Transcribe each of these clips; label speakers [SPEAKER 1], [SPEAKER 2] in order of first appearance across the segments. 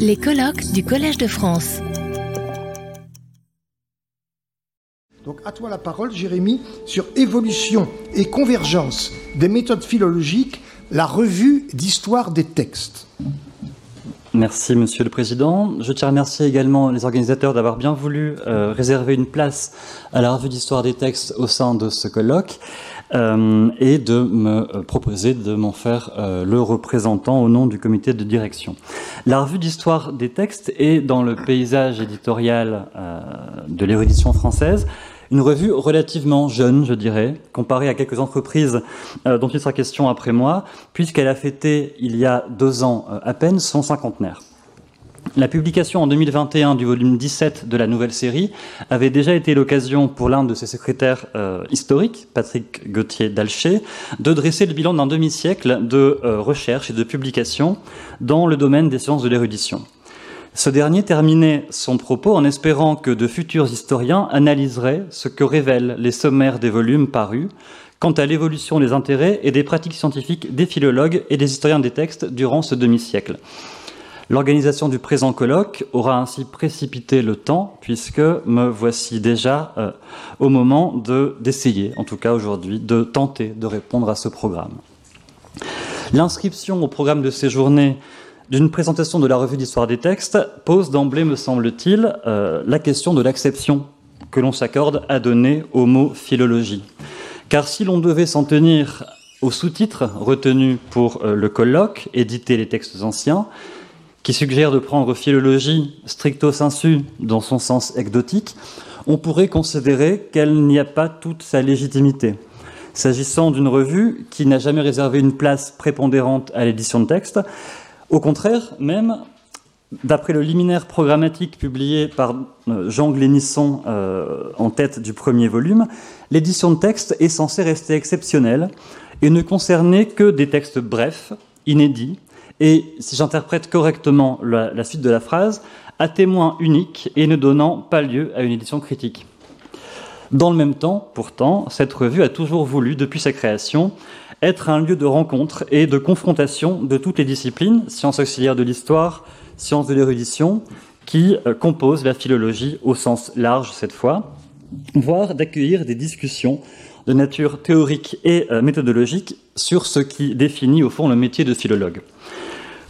[SPEAKER 1] Les colloques du Collège de France.
[SPEAKER 2] Donc à toi la parole, Jérémy, sur évolution et convergence des méthodes philologiques, la revue d'histoire des textes.
[SPEAKER 3] Merci Monsieur le Président. Je tiens à remercier également les organisateurs d'avoir bien voulu euh, réserver une place à la revue d'histoire des textes au sein de ce colloque euh, et de me proposer de m'en faire euh, le représentant au nom du comité de direction. La revue d'histoire des textes est dans le paysage éditorial de l'érudition française une revue relativement jeune, je dirais, comparée à quelques entreprises euh, dont il sera question après moi, puisqu'elle a fêté il y a deux ans euh, à peine son cinquantenaire. La publication en 2021 du volume 17 de la nouvelle série avait déjà été l'occasion pour l'un de ses secrétaires euh, historiques, Patrick Gauthier d'Alcher, de dresser le bilan d'un demi-siècle de recherche et de publication dans le domaine des sciences de l'érudition. Ce dernier terminait son propos en espérant que de futurs historiens analyseraient ce que révèlent les sommaires des volumes parus quant à l'évolution des intérêts et des pratiques scientifiques des philologues et des historiens des textes durant ce demi-siècle. L'organisation du présent colloque aura ainsi précipité le temps, puisque me voici déjà euh, au moment d'essayer, en tout cas aujourd'hui, de tenter de répondre à ce programme. L'inscription au programme de ces journées d'une présentation de la revue d'histoire des textes pose d'emblée, me semble-t-il, euh, la question de l'acception que l'on s'accorde à donner au mot philologie. Car si l'on devait s'en tenir aux sous-titres retenus pour euh, le colloque, éditer les textes anciens, qui suggère de prendre philologie stricto sensu dans son sens exotique, on pourrait considérer qu'elle n'y a pas toute sa légitimité. S'agissant d'une revue qui n'a jamais réservé une place prépondérante à l'édition de texte, au contraire, même, d'après le liminaire programmatique publié par euh, Jean Glénisson euh, en tête du premier volume, l'édition de texte est censée rester exceptionnelle et ne concerner que des textes brefs, inédits, et, si j'interprète correctement la, suite de la phrase, à témoin unique et ne donnant pas lieu à une édition critique. Dans le même temps, pourtant, cette revue a toujours voulu, depuis sa création, être un lieu de rencontre et de confrontation de toutes les disciplines, sciences auxiliaires de l'histoire, sciences de l'érudition, qui euh, composent la philologie au sens large cette fois, voire d'accueillir des discussions de nature théorique et euh, méthodologique sur ce qui définit au fond le métier de philologue.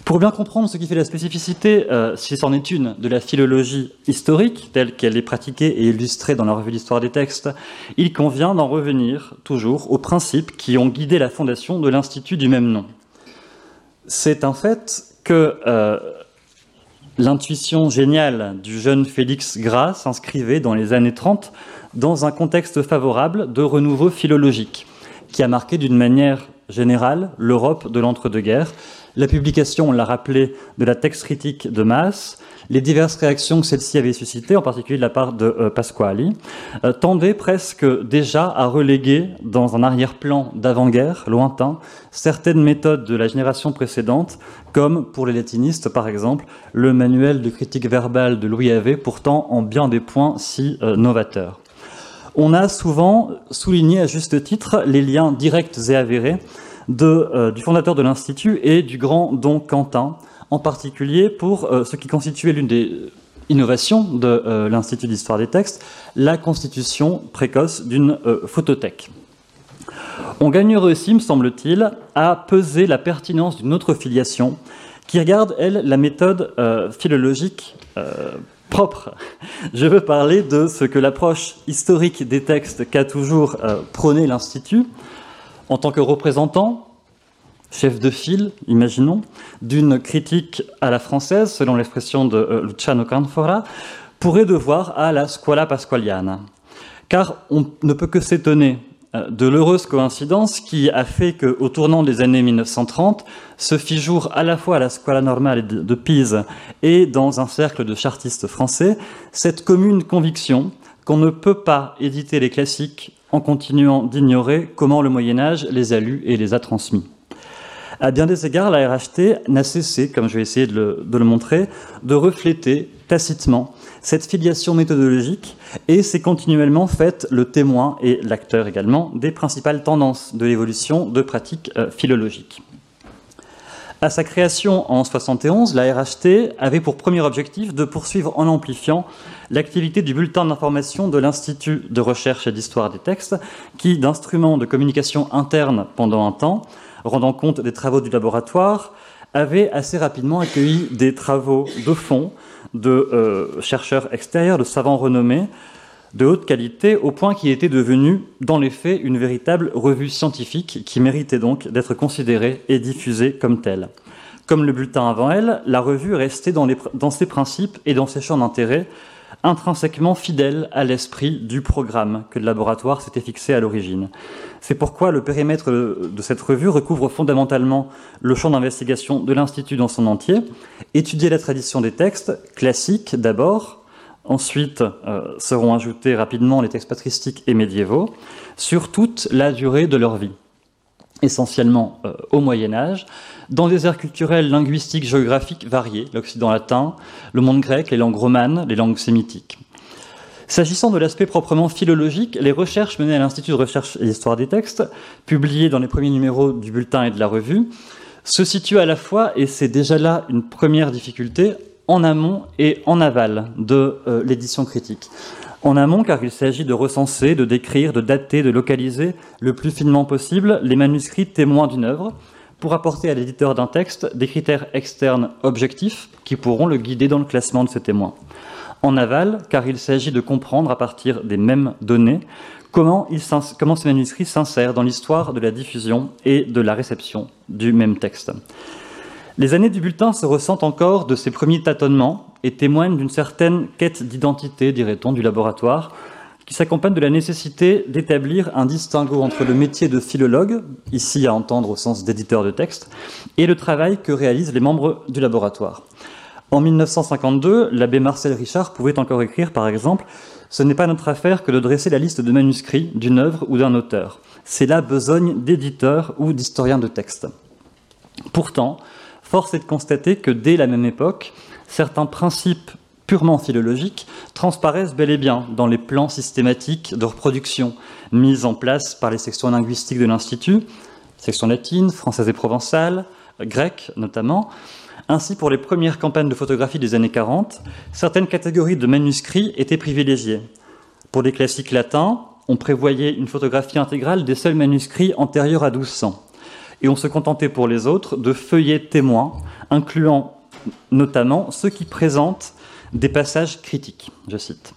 [SPEAKER 3] Pour bien comprendre ce qui fait la spécificité, euh, si c'en est une, de la philologie historique, telle qu'elle est pratiquée et illustrée dans la revue d'histoire des textes, il convient d'en revenir toujours aux principes qui ont guidé la fondation de l'Institut du même nom. C'est un fait que euh, l'intuition géniale du jeune Félix Gras s'inscrivait dans les années 30 dans un contexte favorable de renouveau philologique, qui a marqué d'une manière générale l'Europe de l'entre-deux-guerres, la publication, on l'a rappelé, de la texte critique de Masse, les diverses réactions que celle-ci avait suscitées, en particulier de la part de euh, Pasquali, euh, tendaient presque déjà à reléguer dans un arrière-plan d'avant-guerre lointain certaines méthodes de la génération précédente, comme pour les latinistes par exemple, le manuel de critique verbale de Louis Havé, pourtant en bien des points si euh, novateur. On a souvent souligné à juste titre les liens directs et avérés euh, du fondateur de l'Institut et du grand Don Quentin, en particulier pour euh, ce qui constituait l'une des innovations de euh, l'Institut d'histoire des textes, la constitution précoce d'une photothèque. On gagnerait aussi, me semble-t-il, à peser la pertinence d'une autre filiation qui regarde, elle, la méthode philologique propre. Je veux parler de ce que l'approche historique des textes qu'a toujours prôné l'Institut, en tant que représentant, chef de file, imaginons, d'une critique à la française, selon l'expression de euh, Luciano Canfora, pourrait devoir à la scuola pasqualiana. Car on ne peut que s'étonner euh, de l'heureuse coïncidence qui a fait qu'au tournant des années 1930 se fit jour à la fois à la Scuola Normale de Pise et dans un cercle de chartistes français cette commune conviction qu'on ne peut pas éditer les classiques en continuant d'ignorer comment le Moyen Âge les a lus et les a transmis. À bien des égards, la RHT n'a cessé, comme je vais essayer de le, montrer, de refléter tacitement cette filiation méthodologique et s'est continuellement fait le témoin et l'acteur également des principales tendances de l'évolution de pratiques euh, philologiques. À sa création en 71, la RHT avait pour premier objectif de poursuivre en amplifiant l'activité du bulletin d'information de l'Institut de recherche et d'histoire des textes, qui, d'instrument de communication interne pendant un temps, rendant compte des travaux du laboratoire, avait assez rapidement accueilli des travaux de fond de euh, chercheurs extérieurs, de savants renommés, de haute qualité, au point qu'il était devenu, dans les faits, une véritable revue scientifique qui méritait donc d'être considérée et diffusée comme telle. Comme le bulletin avant elle, la revue restait dans, dans ses principes et dans ses champs d'intérêt intrinsèquement fidèle à l'esprit du programme que le laboratoire s'était fixé à l'origine. C'est pourquoi le périmètre de cette revue recouvre fondamentalement le champ d'investigation de l'Institut dans son entier, étudier la tradition des textes, classiques d'abord, ensuite euh, seront ajoutés rapidement les textes patristiques et médiévaux, sur toute la durée de leur vie essentiellement euh, au Moyen Âge, dans des aires culturelles, linguistiques, géographiques variées, l'Occident latin, le monde grec, les langues romanes, les langues sémitiques. S'agissant de l'aspect proprement philologique, les recherches menées à l'Institut de recherche et d'histoire des textes, publiées dans les premiers numéros du bulletin et de la revue, se situent à la fois, et c'est déjà là une première difficulté, en amont et en aval de euh, l'édition critique. En amont, car il s'agit de recenser, de décrire, de dater, de localiser le plus finement possible les manuscrits témoins d'une œuvre, pour apporter à l'éditeur d'un texte des critères externes objectifs qui pourront le guider dans le classement de ces témoins. En aval, car il s'agit de comprendre à partir des mêmes données comment, comment ces manuscrits s'insèrent dans l'histoire de la diffusion et de la réception du même texte. Les années du bulletin se ressentent encore de ces premiers tâtonnements et témoignent d'une certaine quête d'identité, dirait-on, du laboratoire, qui s'accompagne de la nécessité d'établir un distinguo entre le métier de philologue, ici à entendre au sens d'éditeur de texte, et le travail que réalisent les membres du laboratoire. En 1952, l'abbé Marcel Richard pouvait encore écrire, par exemple, Ce n'est pas notre affaire que de dresser la liste de manuscrits d'une œuvre ou d'un auteur. C'est la besogne d'éditeurs ou d'historiens de texte. Pourtant, force est de constater que dès la même époque, certains principes purement philologiques transparaissent bel et bien dans les plans systématiques de reproduction mis en place par les sections linguistiques de l'Institut, section latine, française et provençale, grecque notamment. Ainsi, pour les premières campagnes de photographie des années 40, certaines catégories de manuscrits étaient privilégiées. Pour les classiques latins, on prévoyait une photographie intégrale des seuls manuscrits antérieurs à 1200. Et on se contentait pour les autres de feuillets témoins, incluant notamment ceux qui présentent des passages critiques, je cite.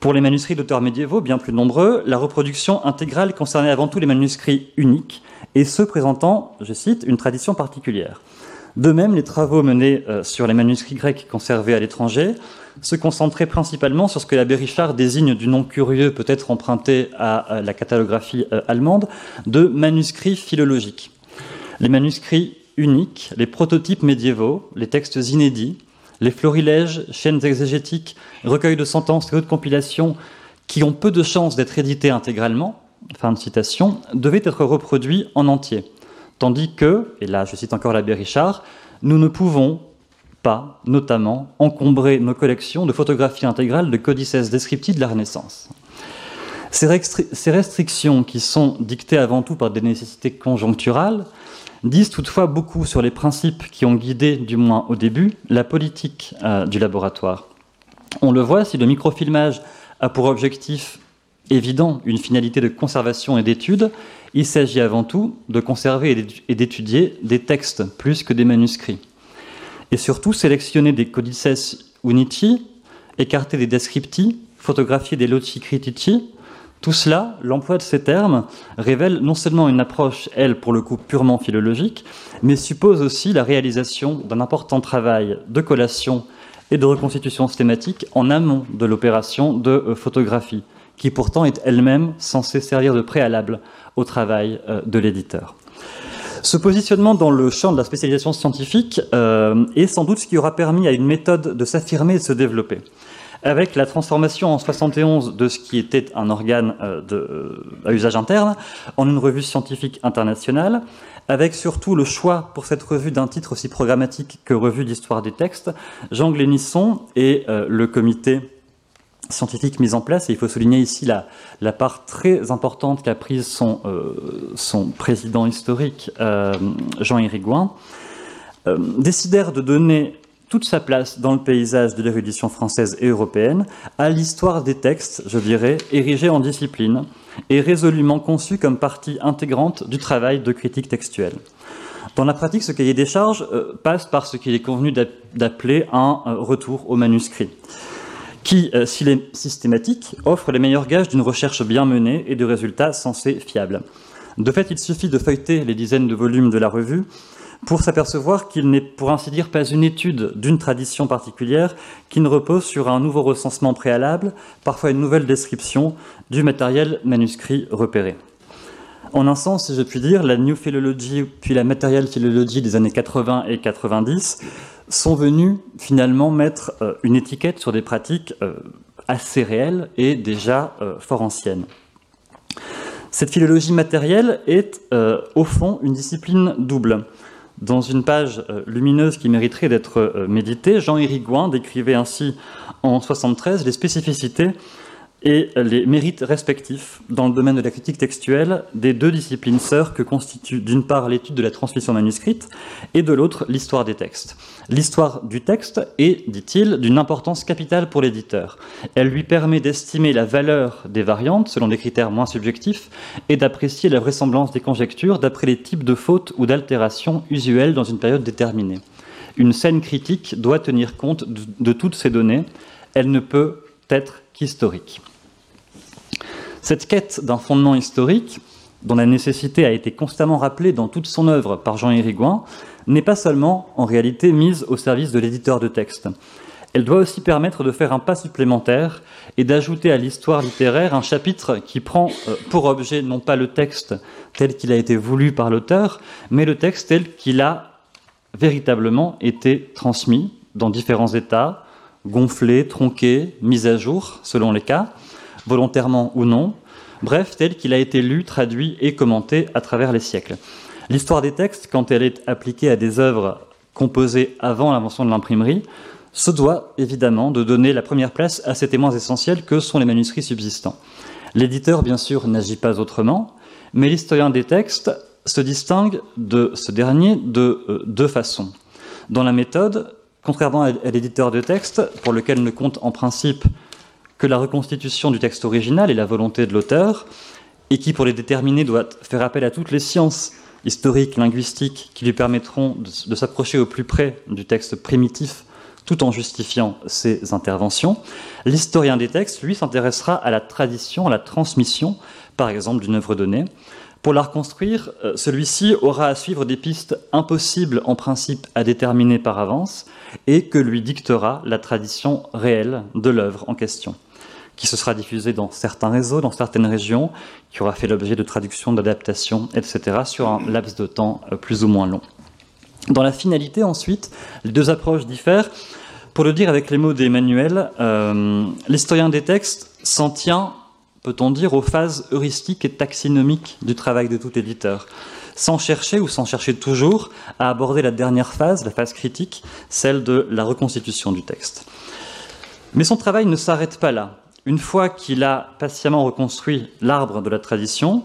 [SPEAKER 3] Pour les manuscrits d'auteurs médiévaux, bien plus nombreux, la reproduction intégrale concernait avant tout les manuscrits uniques, et ceux présentant, je cite, une tradition particulière. De même, les travaux menés euh, sur les manuscrits grecs conservés à l'étranger se concentraient principalement sur ce que l'abbé Richard désigne du nom curieux, peut-être emprunté à la catalographie euh, allemande, de manuscrits philologiques. Les manuscrits uniques, les prototypes médiévaux, les textes inédits, les florilèges, chaînes exégétiques, recueils de sentences et autres compilations qui ont peu de chances d'être édités intégralement, fin de citation, devaient être reproduits en entier. Tandis que, et là je cite encore l'abbé Richard, nous ne pouvons pas, notamment, encombrer nos collections de photographies intégrales de codices descriptives de la Renaissance. Ces, restrictions, qui sont dictées avant tout par des nécessités conjoncturales, disent toutefois beaucoup sur les principes qui ont guidé, du moins au début, la politique euh, du laboratoire. On le voit, si le microfilmage a pour objectif évident une finalité de conservation et d'étude, il s'agit avant tout de conserver et d'étudier des textes plus que des manuscrits. Et surtout sélectionner des codices uniti, écarter des descripti, photographier des loci critici, tout cela, l'emploi de ces termes, révèle non seulement une approche, elle, pour le coup, purement philologique, mais suppose aussi la réalisation d'un important travail de collation et de reconstitution thématique en amont de l'opération de euh, photographie, qui pourtant est elle-même censée servir de préalable au travail euh, de l'éditeur. Ce positionnement dans le champ de la spécialisation scientifique euh, est sans doute ce qui aura permis à une méthode de s'affirmer et de se développer avec la transformation en 71 de ce qui était un organe euh, euh, à usage interne en une revue scientifique internationale, avec surtout le choix pour cette revue d'un titre aussi programmatique que Revue d'histoire des textes, Jean Glénisson et euh, le comité scientifique mis en place, et il faut souligner ici la, la part très importante qu'a prise son, son, président historique, Jean-Éric Gouin, décidèrent de donner toute sa place dans le paysage de l'érudition française et européenne à l'histoire des textes, je dirais, érigée en discipline et résolument conçue comme partie intégrante du travail de critique textuelle. Dans la pratique, ce cahier des charges euh, passe par ce qu'il est convenu d'appeler un euh, retour au manuscrit, qui, euh, s'il est systématique, offre les meilleurs gages d'une recherche bien menée et de résultats censés fiables. De fait, il suffit de feuilleter les dizaines de volumes de la revue pour s'apercevoir qu'il n'est pour ainsi dire pas une étude d'une tradition particulière qui ne repose sur un nouveau recensement préalable, parfois une nouvelle description du matériel manuscrit repéré. En un sens, si je puis dire, la New Philology puis la Material Philology des années 80 et 90 sont venus finalement mettre euh, une étiquette sur des pratiques euh, assez réelles et déjà euh, fort anciennes. Cette philologie matérielle est au fond une discipline double. Dans une page euh, lumineuse qui mériterait d'être euh, méditée, Jean Hérigouin décrivait ainsi en 73 les spécificités et les mérites respectifs dans le domaine de la critique textuelle des deux disciplines sœurs que constituent d'une part l'étude de la transmission manuscrite et de l'autre l'histoire des textes. L'histoire du texte est, dit-il, d'une importance capitale pour l'éditeur. Elle lui permet d'estimer la valeur des variantes selon des critères moins subjectifs et d'apprécier la vraisemblance des conjectures d'après les types de fautes ou d'altérations usuelles dans une période déterminée. Une scène critique doit tenir compte de toutes ces données. Elle ne peut être qu'historique. Cette quête d'un fondement historique, dont la nécessité a été constamment rappelée dans toute son œuvre par Jean Hérigouin, n'est pas seulement en réalité mise au service de l'éditeur de texte. Elle doit aussi permettre de faire un pas supplémentaire et d'ajouter à l'histoire littéraire un chapitre qui prend euh, pour objet non pas le texte tel qu'il a été voulu par l'auteur, mais le texte tel qu'il a véritablement été transmis dans différents états, gonflé, tronqué, mis à jour, selon les cas, volontairement ou non, bref, tel qu'il a été lu, traduit et commenté à travers les siècles. L'histoire des textes, quand elle est appliquée à des œuvres composées avant l'invention de l'imprimerie, se doit évidemment de donner la première place à ces témoins essentiels que sont les manuscrits subsistants. L'éditeur, bien sûr, n'agit pas autrement, mais l'historien des textes se distingue de ce dernier de euh, deux façons. Dans la méthode, contrairement à l'éditeur de texte, pour lequel ne compte en principe que la reconstitution du texte original et la volonté de l'auteur, et qui, pour les déterminer, doit faire appel à toutes les sciences historiques, linguistiques, qui lui permettront de, s'approcher au plus près du texte primitif, tout en justifiant ses interventions. L'historien des textes, lui, s'intéressera à la tradition, à la transmission, par exemple, d'une œuvre donnée. Pour la reconstruire, euh, celui-ci aura à suivre des pistes impossibles en principe à déterminer par avance et que lui dictera la tradition réelle de l'œuvre en question qui se sera diffusé dans certains réseaux, dans certaines régions, qui aura fait l'objet de traductions, d'adaptations, etc., sur un laps de temps euh, plus ou moins long. Dans la finalité, ensuite, les deux approches diffèrent. Pour le dire avec les mots d'Emmanuel, euh, l'historien des textes s'en tient, peut-on dire, aux phases heuristiques et taxinomiques du travail de tout éditeur, sans chercher ou sans chercher toujours à aborder la dernière phase, la phase critique, celle de la reconstitution du texte. Mais son travail ne s'arrête pas là une fois qu'il a patiemment reconstruit l'arbre de la tradition,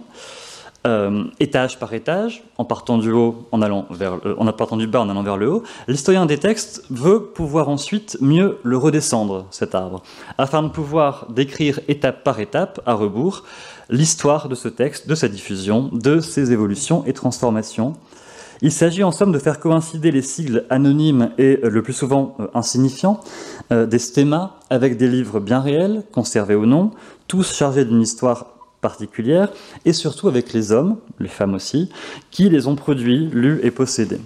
[SPEAKER 3] euh, étage par étage, en partant du haut, en allant vers, en partant du bas, en allant vers le haut, l'historien des textes veut pouvoir ensuite mieux le redescendre cet arbre, afin de pouvoir décrire étape par étape, à rebours, l'histoire de ce texte, de sa diffusion, de ses évolutions et transformations, il s'agit en somme de faire coïncider les sigles anonymes et euh, le plus souvent euh, insignifiants euh, des stémas avec des livres bien réels, conservés ou non, tous chargés d'une histoire particulière, et surtout avec les hommes, les femmes aussi, qui les ont produits, lus et possédés.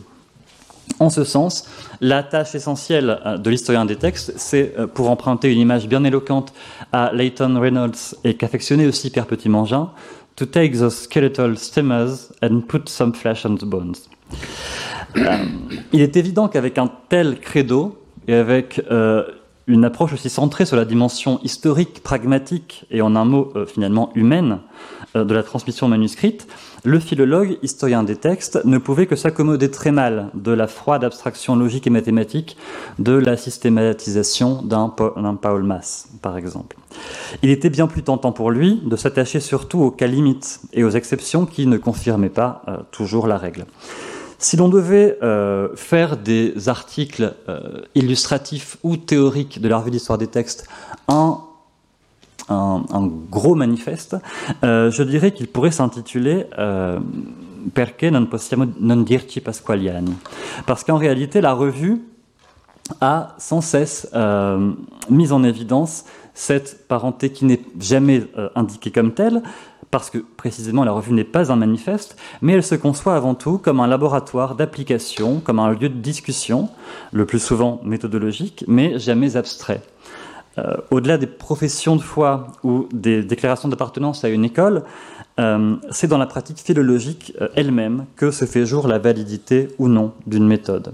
[SPEAKER 3] En ce sens, la tâche essentielle de l'historien des textes, c'est, pour emprunter une image bien éloquente à Leighton Reynolds et qu'affectionnait aussi Pierre Petit-Mangin, to take those skeletal stemmas and put some flesh on the bones. Euh, il est évident qu'avec un tel credo et avec euh, une approche aussi centrée sur la dimension historique, pragmatique et en un mot euh, finalement humaine de la transmission manuscrite, le philologue, historien des textes, ne pouvait que s'accommoder très mal de la froide abstraction logique et mathématique de la systématisation d'un Paul Mass, par exemple. Il était bien plus tentant pour lui de s'attacher surtout aux cas limites et aux exceptions qui ne confirmaient pas toujours la règle. Si l'on devait faire des articles illustratifs ou théoriques de la revue d'histoire des textes un, un, gros manifeste, je dirais qu'il pourrait s'intituler Perché non possiamo non dirci Pasqualiani. Parce qu'en réalité, la revue a sans cesse mis en évidence cette parenté qui n'est jamais euh, indiquée comme telle, parce que précisément la revue n'est pas un manifeste, mais elle se conçoit avant tout comme un laboratoire d'application, comme un lieu de discussion, le plus souvent méthodologique, mais jamais abstrait. Euh, au-delà des professions de foi ou des déclarations d'appartenance à une école, euh, c'est dans la pratique philologique elle-même que se fait jour la validité ou non d'une méthode.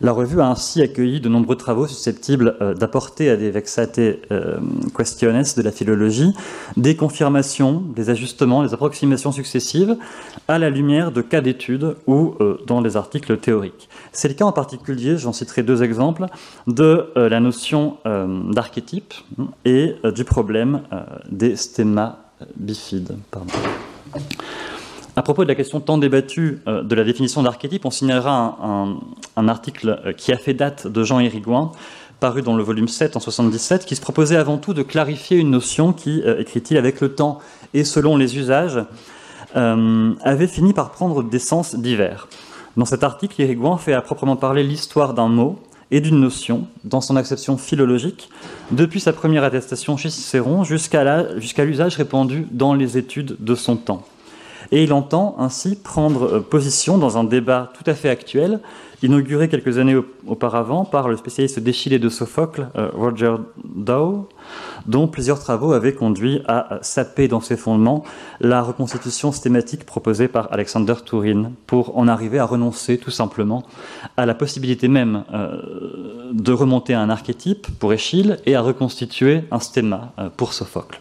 [SPEAKER 3] La revue a ainsi accueilli de nombreux travaux susceptibles euh, d'apporter à des vexate euh, questiones de la philologie des confirmations, des ajustements, des approximations successives à la lumière de cas d'études ou euh, dans les articles théoriques. C'est le cas en particulier, j'en citerai deux exemples, de la notion d'archétype et du problème des stemma bifides. À propos de la question tant débattue euh, de la définition d'archétype, on signalera un, article euh, qui a fait date de Jean Hérigouin, paru dans le volume 7 en 77, qui se proposait avant tout de clarifier une notion qui, euh, écrit-il, avec le temps et selon les usages, avait fini par prendre des sens divers. Dans cet article, Hérigouin fait à proprement parler l'histoire d'un mot et d'une notion dans son acception philologique, depuis sa première attestation chez Cicéron jusqu'à l'usage répandu dans les études de son temps. Et il entend ainsi prendre euh, position dans un débat tout à fait actuel, inauguré quelques années auparavant par le spécialiste déchilé de Sophocle, euh, Roger Dow, dont plusieurs travaux avaient conduit à saper dans ses fondements la reconstitution stématique proposée par Alexander Turin, pour en arriver à renoncer tout simplement à la possibilité même euh, de remonter à un archétype pour Échille et à reconstituer un stéma pour Sophocle.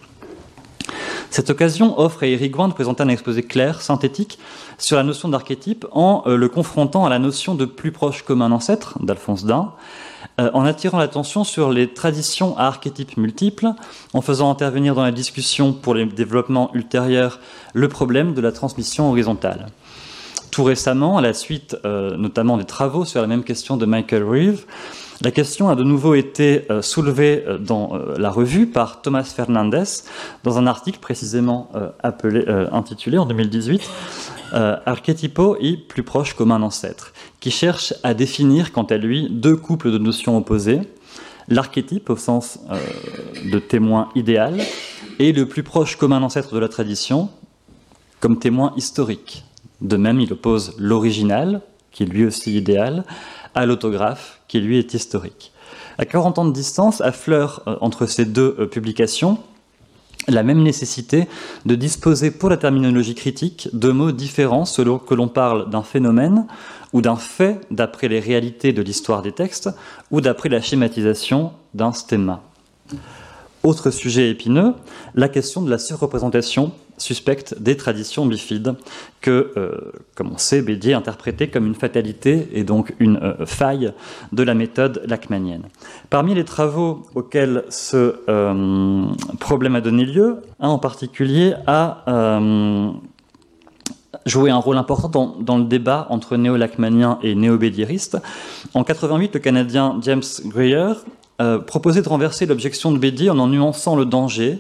[SPEAKER 3] Cette occasion offre à Eric de présenter un exposé clair, synthétique, sur la notion d'archétype en euh, le confrontant à la notion de plus proche commun ancêtre d'Alphonse Dain, euh, en attirant l'attention sur les traditions à archétypes multiples, en faisant intervenir dans la discussion pour les développements ultérieurs le problème de la transmission horizontale. Tout récemment, à la suite euh, notamment des travaux sur la même question de Michael Reeve, la question a de nouveau été euh, soulevée euh, dans euh, la revue par Thomas Fernandez dans un article précisément intitulé en 2018 Archetypo et plus proche comme un ancêtre, qui cherche à définir quant à lui deux couples de notions opposées, l'archétype au sens de témoin idéal et le plus proche commun ancêtre de la tradition comme témoin historique. De même, il oppose l'original, qui est lui aussi idéal, à l'autographe, qui lui est historique. À 40 ans de distance, affleure euh, entre ces deux euh, publications la même nécessité de disposer pour la terminologie critique de mots différents selon que l'on parle d'un phénomène ou d'un fait d'après les réalités de l'histoire des textes ou d'après la schématisation d'un stéma. Autre sujet épineux, la question de la surreprésentation suspecte des traditions bifides que, euh, comme on sait, Bédier interprétait comme une fatalité et donc une euh, faille de la méthode lachmanienne. Parmi les travaux auxquels ce euh, problème a donné lieu, un en particulier a joué un rôle important dans, le débat entre néo-lachmaniens et néo-bédieristes. En 88, le Canadien James Greer proposait de renverser l'objection de Bédier en en nuançant le danger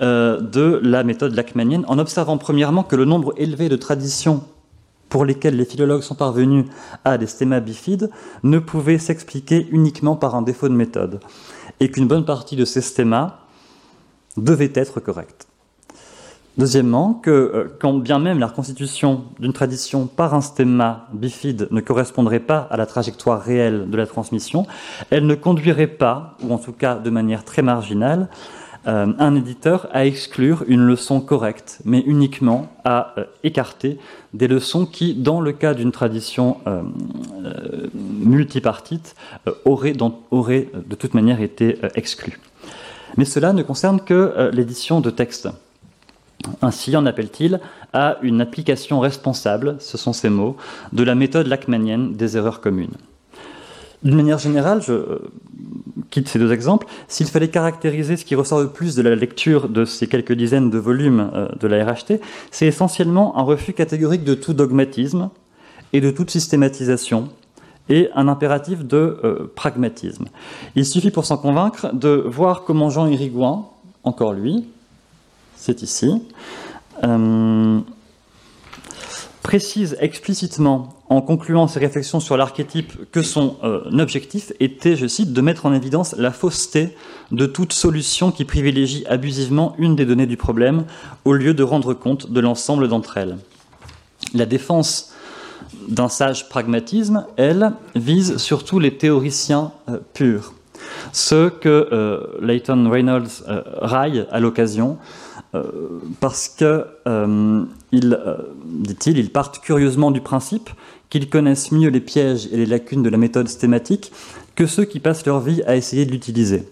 [SPEAKER 3] euh, de la méthode lachmanienne, en observant premièrement que le nombre élevé de traditions pour lesquelles les philologues sont parvenus à des stémas bifides ne pouvait s'expliquer uniquement par un défaut de méthode, et qu'une bonne partie de ces stémas devait être correcte. Deuxièmement, que euh, quand bien même la reconstitution d'une tradition par un stéma bifide ne correspondrait pas à la trajectoire réelle de la transmission, elle ne conduirait pas, ou en tout cas de manière très marginale, euh, un éditeur à exclure une leçon correcte, mais uniquement à euh, écarter des leçons qui, dans le cas d'une tradition euh, multipartite, auraient, de toute manière été exclues. Mais cela ne concerne que l'édition de textes. Ainsi en appelle-t-il à une application responsable, ce sont ces mots, de la méthode lachmanienne des erreurs communes. D'une manière générale, je euh, quitte ces deux exemples. S'il fallait caractériser ce qui ressort le plus de la lecture de ces quelques dizaines de volumes euh, de la RHT, c'est essentiellement un refus catégorique de tout dogmatisme et de toute systématisation, et un impératif de euh, pragmatisme. Il suffit pour s'en convaincre de voir comment Jean Irigoyen, encore lui, c'est ici, précise explicitement, en concluant ses réflexions sur l'archétype, que son euh, objectif était, je cite, de mettre en évidence la fausseté de toute solution qui privilégie abusivement une des données du problème au lieu de rendre compte de l'ensemble d'entre elles. La défense d'un sage pragmatisme, elle, vise surtout les théoriciens euh, purs, ceux que euh, Leighton Reynolds raille à l'occasion, parce que, dit-il, ils partent curieusement du principe qu'ils connaissent mieux les pièges et les lacunes de la méthode stématique que ceux qui passent leur vie à essayer de l'utiliser.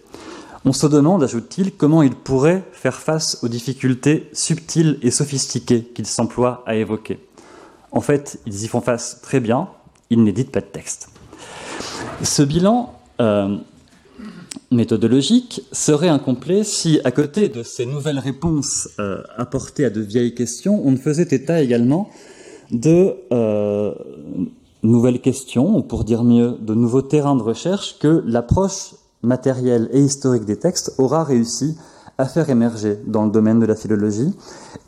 [SPEAKER 3] On se demande, ajoute-t-il, comment ils pourraient faire face aux difficultés subtiles et sophistiquées qu'ils s'emploient à évoquer. En fait, ils y font face très bien, ils n'éditent pas de texte. Ce bilan euh, méthodologique serait incomplet si, à côté de ces nouvelles réponses euh, apportées à de vieilles questions, on ne faisait état également de euh, nouvelles questions, ou pour dire mieux, de nouveaux terrains de recherche que l'approche matérielle et historique des textes aura réussi à faire émerger dans le domaine de la philologie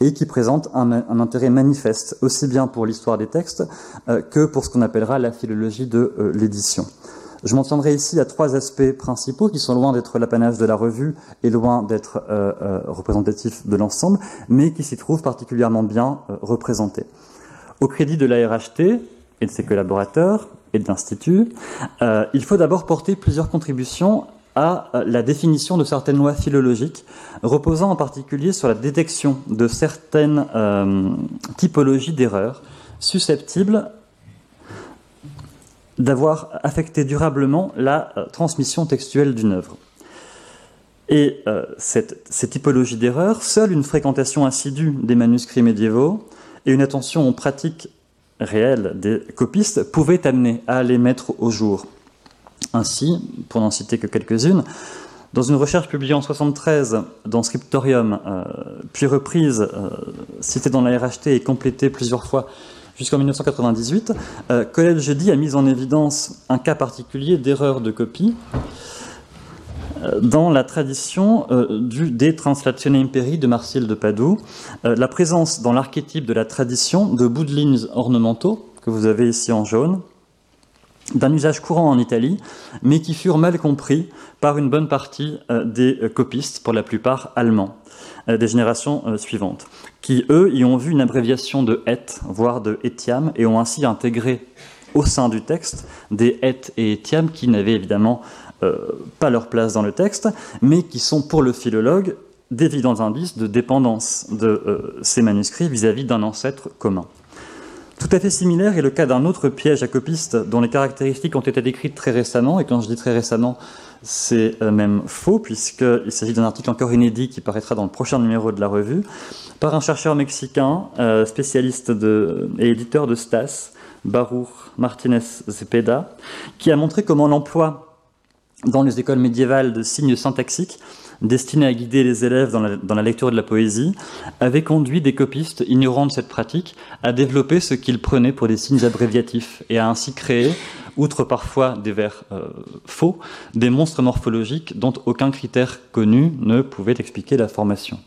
[SPEAKER 3] et qui présente un, intérêt manifeste aussi bien pour l'histoire des textes euh, que pour ce qu'on appellera la philologie de l'édition. Je m'en tiendrai ici à trois aspects principaux qui sont loin d'être l'apanage de la revue et loin d'être euh, représentatifs de l'ensemble, mais qui s'y trouvent particulièrement bien représentés. Au crédit de la RHT et de ses collaborateurs et de l'Institut, il faut d'abord porter plusieurs contributions à euh, la définition de certaines lois philologiques, reposant en particulier sur la détection de certaines euh, typologies d'erreurs susceptibles d'avoir affecté durablement la euh, transmission textuelle d'une œuvre. Et cette, ces typologies d'erreurs, seule une fréquentation assidue des manuscrits médiévaux et une attention aux pratiques réelles des copistes pouvaient amener à les mettre au jour. Ainsi, pour n'en citer que quelques-unes, dans une recherche publiée en 1973 dans Scriptorium, euh, puis reprise, euh, citée dans la RHT et complétée plusieurs fois jusqu'en 1998, euh, Colette Jeudi a mis en évidence un cas particulier d'erreur de copie dans la tradition du De Translatione Imperi de Martial de Padoue, la présence dans l'archétype de la tradition de bouts de lignes ornementaux, que vous avez ici en jaune, d'un usage courant en Italie, mais qui furent mal compris par une bonne partie euh, des euh, copistes, pour la plupart allemands, euh, des générations suivantes, qui, eux, y ont vu une abréviation de et, voire de etiam, et ont ainsi intégré au sein du texte des et et etiam qui n'avaient évidemment pas leur place dans le texte, mais qui sont pour le philologue d'évidents indices de dépendance de ces manuscrits vis-à-vis d'un ancêtre commun. Tout à fait similaire est le cas d'un autre piège à copiste dont les caractéristiques ont été décrites très récemment, et quand je dis très récemment, c'est euh, même faux, puisqu'il s'agit d'un article encore inédit qui paraîtra dans le prochain numéro de la revue, par un chercheur mexicain, euh, spécialiste et éditeur de Stas, Baruch Martinez Zepeda, qui a montré comment l'emploi dans les écoles médiévales de signes syntaxiques destiné à guider les élèves dans la, lecture de la poésie, avait conduit des copistes ignorant de cette pratique à développer ce qu'ils prenaient pour des signes abréviatifs et à ainsi créer, outre parfois des vers euh, faux, des monstres morphologiques dont aucun critère connu ne pouvait expliquer la formation.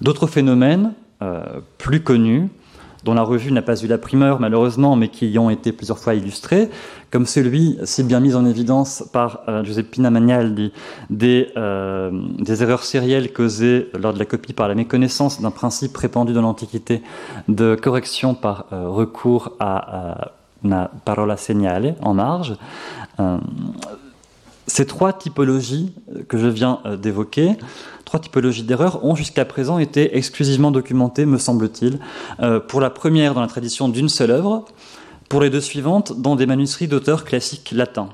[SPEAKER 3] D'autres phénomènes euh, plus connus dont la revue n'a pas eu la primeur malheureusement, mais qui y ont été plusieurs fois illustrés, comme celui si bien mis en évidence par euh, Giuseppina Magnaldi des, euh, des, erreurs sérielles causées lors de la copie par la méconnaissance d'un principe répandu dans l'Antiquité de correction par euh, recours à una parola segnale en marge. Ces trois typologies que je viens d'évoquer trois typologies d'erreurs ont jusqu'à présent été exclusivement documentées, me semble-t-il, euh, pour la première dans la tradition d'une seule œuvre, pour les deux suivantes dans des manuscrits d'auteurs classiques latins.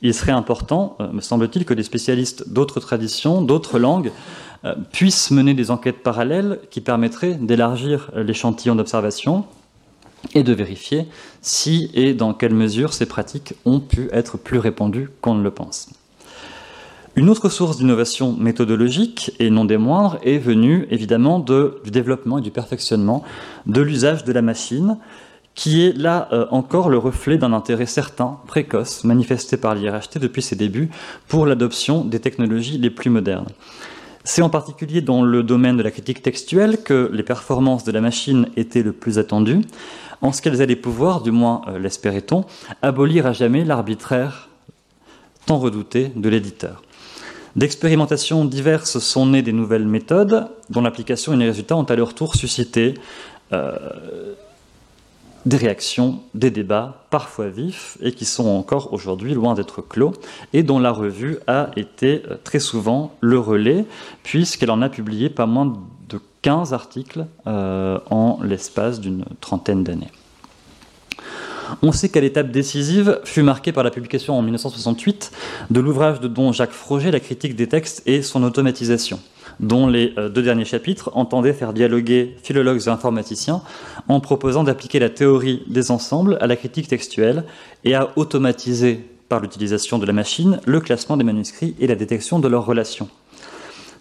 [SPEAKER 3] Il serait important, euh, me semble-t-il, que des spécialistes d'autres traditions, d'autres langues, euh, puissent mener des enquêtes parallèles qui permettraient d'élargir l'échantillon d'observation et de vérifier si et dans quelle mesure ces pratiques ont pu être plus répandues qu'on ne le pense. Une autre source d'innovation méthodologique, et non des moindres, est venue évidemment du développement et du perfectionnement de l'usage de la machine, qui est là euh, encore le reflet d'un intérêt certain, précoce, manifesté par l'IRHT depuis ses débuts pour l'adoption des technologies les plus modernes. C'est en particulier dans le domaine de la critique textuelle que les performances de la machine étaient le plus attendues, en ce qu'elles allaient pouvoir, du moins euh, l'espérait-on, abolir à jamais l'arbitraire tant redouté de l'éditeur. D'expérimentations diverses sont nées des nouvelles méthodes, dont l'application et les résultats ont à leur tour suscité euh, des réactions, des débats parfois vifs et qui sont encore aujourd'hui loin d'être clos et dont la revue a été euh, très souvent le relais puisqu'elle en a publié pas moins de 15 articles euh, en l'espace d'une trentaine d'années. On sait qu'à l'étape décisive fut marquée par la publication en 1968 de l'ouvrage de Don Jacques Froger, La critique des textes et son automatisation dont les euh, deux derniers chapitres entendaient faire dialoguer philologues et informaticiens en proposant d'appliquer la théorie des ensembles à la critique textuelle et à automatiser par l'utilisation de la machine le classement des manuscrits et la détection de leurs relations.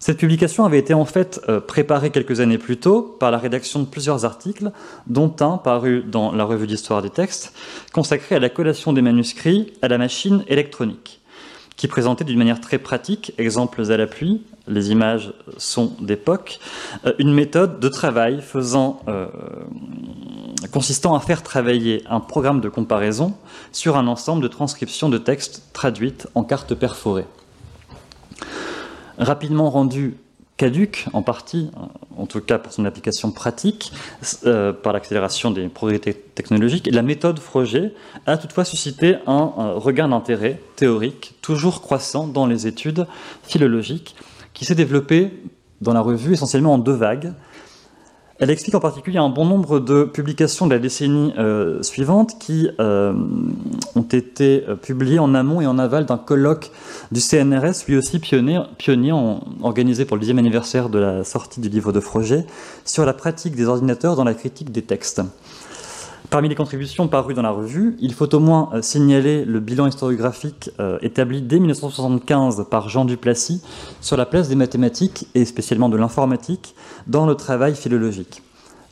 [SPEAKER 3] Cette publication avait été en fait euh, préparée quelques années plus tôt par la rédaction de plusieurs articles, dont un paru dans la revue d'histoire des textes, consacré à la collation des manuscrits à la machine électronique, qui présentait d'une manière très pratique, exemples à l'appui, les images sont d'époque, euh, une méthode de travail faisant, euh, consistant à faire travailler un programme de comparaison sur un ensemble de transcriptions de textes traduites en cartes perforées. Rapidement rendu caduque, en partie, en tout cas pour son application pratique, euh, par l'accélération des progrès technologiques. la méthode Froger a toutefois suscité un, un regain d'intérêt théorique toujours croissant dans les études philologiques, qui s'est développé dans la revue essentiellement en deux vagues. Elle explique en particulier un bon nombre de publications de la décennie euh, suivante qui euh, ont été euh, publiées en amont et en aval d'un colloque du CNRS, lui aussi pionnier, pionnier organisé pour le dixième anniversaire de la sortie du livre de Froger, sur la pratique des ordinateurs dans la critique des textes. Parmi les contributions parues dans la revue, il faut au moins euh, signaler le bilan historiographique euh, établi dès 1975 par Jean Duplessis sur la place des mathématiques et spécialement de l'informatique dans le travail philologique.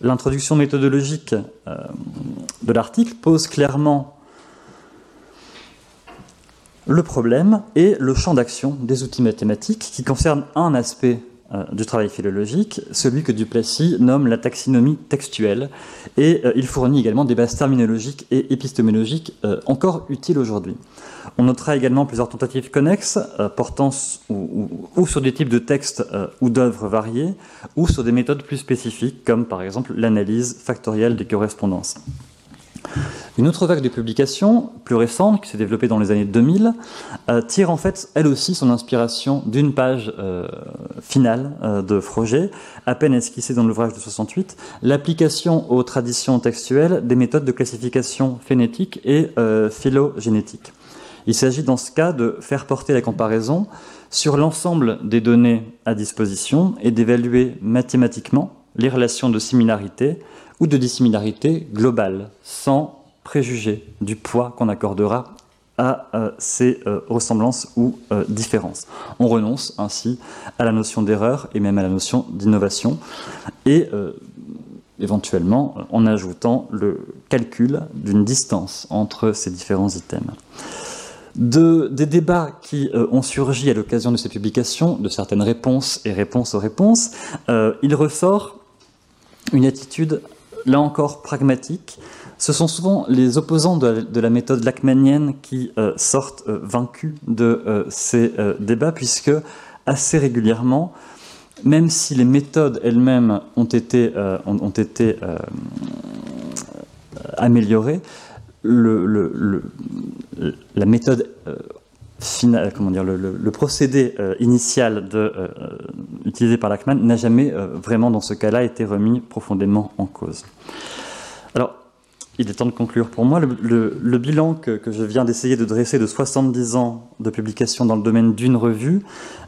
[SPEAKER 3] L'introduction méthodologique euh, de l'article pose clairement le problème et le champ d'action des outils mathématiques qui concernent un aspect du travail philologique, celui que Duplessis nomme la taxinomie textuelle, et euh, il fournit également des bases terminologiques et épistémologiques euh, encore utiles aujourd'hui. On notera également plusieurs tentatives connexes portant ou, sur des types de textes ou d'œuvres variées, ou sur des méthodes plus spécifiques, comme par exemple l'analyse factorielle des correspondances. Une autre vague de publications, plus récente, qui s'est développée dans les années 2000, euh, tire en fait elle aussi son inspiration d'une page euh, finale euh, de Froger, à peine esquissée dans l'ouvrage de 68, l'application aux traditions textuelles des méthodes de classification phénétique et phylogénétique. Il s'agit dans ce cas de faire porter la comparaison sur l'ensemble des données à disposition et d'évaluer mathématiquement les relations de similarité ou de dissimilarité globale, sans préjuger du poids qu'on accordera à euh, ces euh, ressemblances ou euh, différences. On renonce ainsi à la notion d'erreur et même à la notion d'innovation, et éventuellement en ajoutant le calcul d'une distance entre ces différents items. De, des débats qui ont surgi à l'occasion de ces publications, de certaines réponses et réponses aux réponses, il ressort une attitude là encore pragmatique. Ce sont souvent les opposants de la, méthode lachmanienne qui euh, sortent euh, vaincus de euh, ces débats, puisque assez régulièrement, même si les méthodes elles-mêmes ont été, améliorées, le, la méthode comment dire, le, procédé initial utilisé par Lachman n'a jamais vraiment, dans ce cas-là, été remis profondément en cause. Alors, il est temps de conclure pour moi. Le, bilan que, je viens d'essayer de dresser de 70 ans de publication dans le domaine d'une revue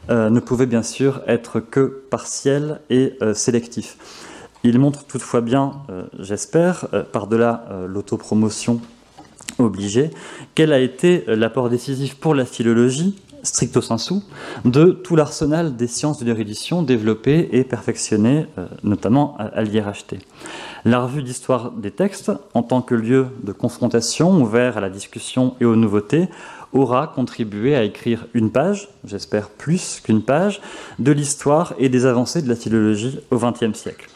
[SPEAKER 3] ne pouvait bien sûr être que partiel et sélectif. Il montre toutefois bien, j'espère, par-delà l'autopromotion obligé. Quel a été l'apport décisif pour la philologie stricto sensu, de tout l'arsenal des sciences de l'érudition développées et perfectionnées, euh, notamment à, l'IRHT. La revue d'histoire des textes, en tant que lieu de confrontation ouvert à la discussion et aux nouveautés, aura contribué à écrire une page, j'espère plus qu'une page, de l'histoire et des avancées de la philologie au XXe siècle.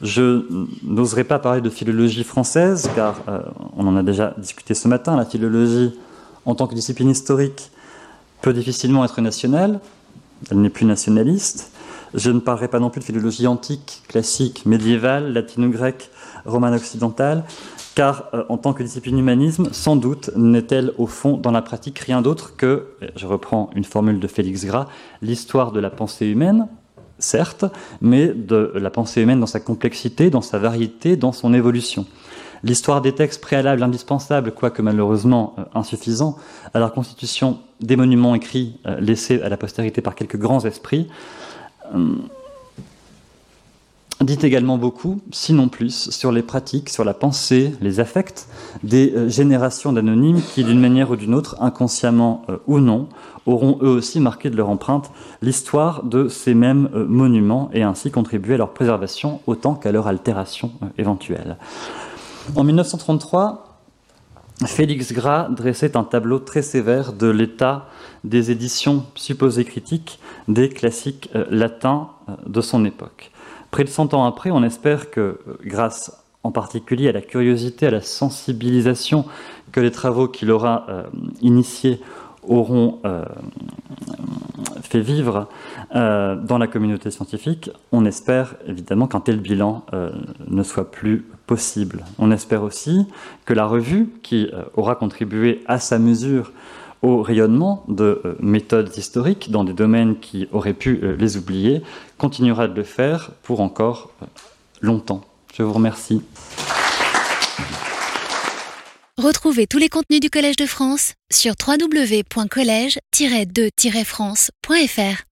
[SPEAKER 3] Je n'oserais pas parler de philologie française, car euh, on en a déjà discuté ce matin, la philologie en tant que discipline historique peut difficilement être nationale, elle n'est plus nationaliste. Je ne parlerai pas non plus de philologie antique, classique, médiévale, latino-grecque, romano-occidentale, car euh, en tant que discipline humanisme, sans doute n'est-elle au fond dans la pratique rien d'autre que, je reprends une formule de Félix Gras, l'histoire de la pensée humaine, certes, mais de la pensée humaine dans sa complexité, dans sa variété, dans son évolution. L'histoire des textes préalables indispensables, quoique malheureusement euh, insuffisants, à la constitution des monuments écrits euh, laissés à la postérité par quelques grands esprits, dit également beaucoup, sinon plus, sur les pratiques, sur la pensée, les affects des générations d'anonymes qui, d'une manière ou d'une autre, inconsciemment ou non, auront eux aussi marqué de leur empreinte l'histoire de ces mêmes monuments et ainsi contribué à leur préservation autant qu'à leur altération éventuelle. En 1933, Félix Gras dressait un tableau très sévère de l'état des éditions supposées critiques des classiques euh, latins euh, de son époque. Près de 100 ans après, on espère que, euh, grâce en particulier à la curiosité, à la sensibilisation que les travaux qu'il aura initiés auront fait vivre dans la communauté scientifique, on espère évidemment qu'un tel bilan ne soit plus On espère aussi que la revue, qui euh, aura contribué à sa mesure au rayonnement de méthodes historiques dans des domaines qui auraient pu les oublier, continuera de le faire pour encore longtemps. Je vous remercie.
[SPEAKER 1] Retrouvez tous les contenus du Collège de France sur www.colège-2-france.fr.